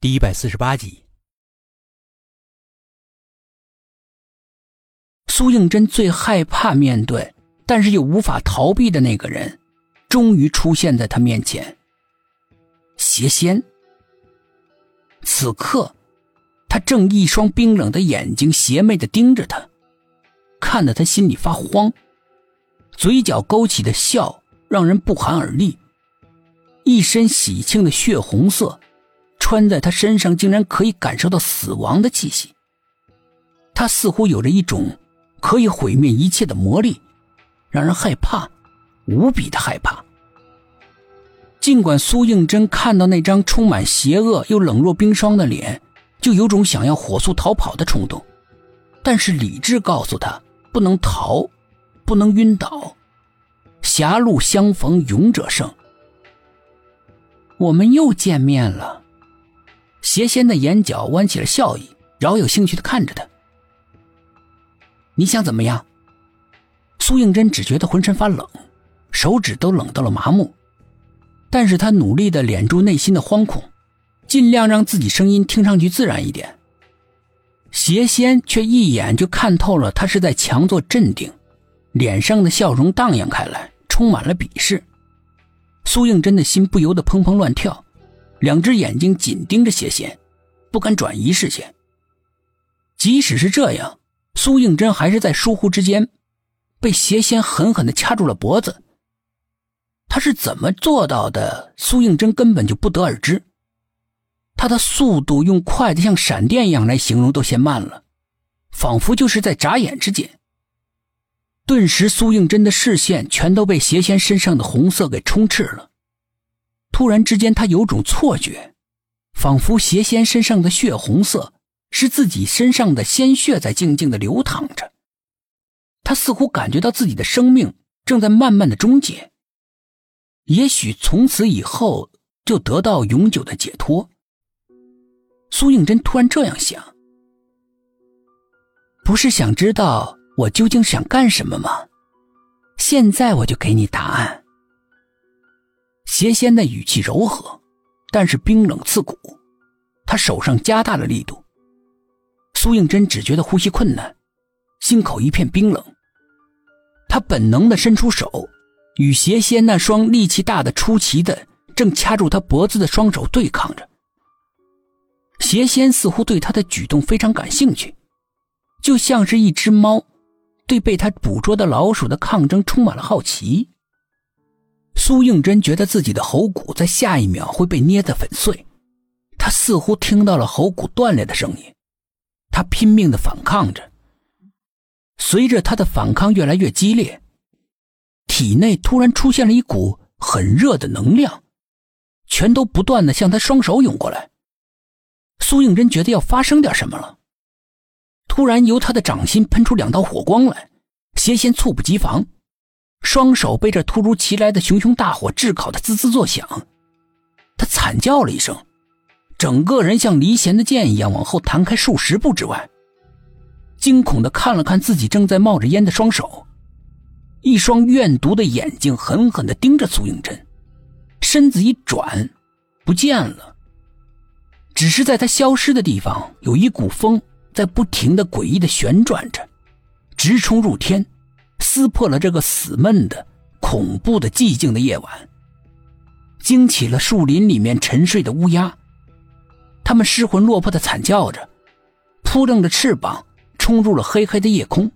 第一百四十八集，苏应真最害怕面对，但是又无法逃避的那个人，终于出现在他面前。邪仙。此刻，他正一双冰冷的眼睛邪魅的盯着他，看得他心里发慌，嘴角勾起的笑让人不寒而栗。一身喜庆的血红色。穿在他身上，竟然可以感受到死亡的气息。他似乎有着一种可以毁灭一切的魔力，让人害怕，无比的害怕。尽管苏应真看到那张充满邪恶又冷若冰霜的脸，就有种想要火速逃跑的冲动，但是理智告诉他不能逃，不能晕倒。狭路相逢勇者胜。我们又见面了。邪仙的眼角弯起了笑意，饶有兴趣的看着他。你想怎么样？苏应真只觉得浑身发冷，手指都冷到了麻木，但是他努力的敛住内心的惶恐，尽量让自己声音听上去自然一点。邪仙却一眼就看透了他是在强作镇定，脸上的笑容荡漾开来，充满了鄙视。苏应真的心不由得砰砰乱跳。两只眼睛紧盯着邪仙，不敢转移视线。即使是这样，苏应真还是在疏忽之间，被邪仙狠狠的掐住了脖子。他是怎么做到的？苏应真根本就不得而知。他的速度用快的像闪电一样来形容都嫌慢了，仿佛就是在眨眼之间。顿时，苏应真的视线全都被邪仙身上的红色给充斥了。突然之间，他有种错觉，仿佛邪仙身上的血红色是自己身上的鲜血在静静的流淌着。他似乎感觉到自己的生命正在慢慢的终结，也许从此以后就得到永久的解脱。苏应真突然这样想：不是想知道我究竟想干什么吗？现在我就给你答案。邪仙的语气柔和，但是冰冷刺骨。他手上加大了力度。苏应真只觉得呼吸困难，心口一片冰冷。他本能的伸出手，与邪仙那双力气大的出奇的正掐住他脖子的双手对抗着。邪仙似乎对他的举动非常感兴趣，就像是一只猫，对被他捕捉的老鼠的抗争充满了好奇。苏应真觉得自己的喉骨在下一秒会被捏得粉碎，他似乎听到了喉骨断裂的声音，他拼命的反抗着。随着他的反抗越来越激烈，体内突然出现了一股很热的能量，全都不断的向他双手涌过来。苏应真觉得要发生点什么了，突然由他的掌心喷出两道火光来，邪仙猝不及防。双手被这突如其来的熊熊大火炙烤的滋滋作响，他惨叫了一声，整个人像离弦的箭一样往后弹开数十步之外，惊恐的看了看自己正在冒着烟的双手，一双怨毒的眼睛狠狠的盯着苏应真，身子一转，不见了。只是在他消失的地方，有一股风在不停的诡异的旋转着，直冲入天。撕破了这个死闷的、恐怖的、寂静的夜晚，惊起了树林里面沉睡的乌鸦。它们失魂落魄的惨叫着，扑棱着翅膀冲入了黑黑的夜空，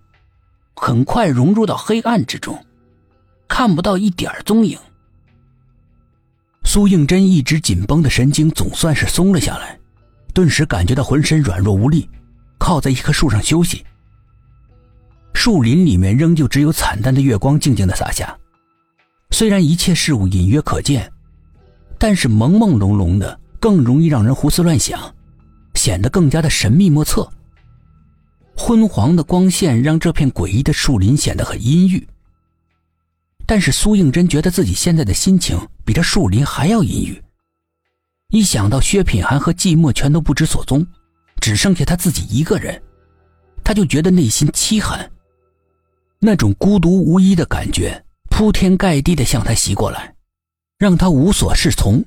很快融入到黑暗之中，看不到一点踪影。苏应真一直紧绷的神经总算是松了下来，顿时感觉到浑身软弱无力，靠在一棵树上休息。树林里面仍旧只有惨淡的月光静静的洒下，虽然一切事物隐约可见，但是朦朦胧胧的更容易让人胡思乱想，显得更加的神秘莫测。昏黄的光线让这片诡异的树林显得很阴郁。但是苏应真觉得自己现在的心情比这树林还要阴郁。一想到薛品涵和寂寞全都不知所踪，只剩下他自己一个人，他就觉得内心凄寒。那种孤独无依的感觉铺天盖地的向他袭过来，让他无所适从，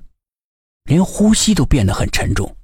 连呼吸都变得很沉重。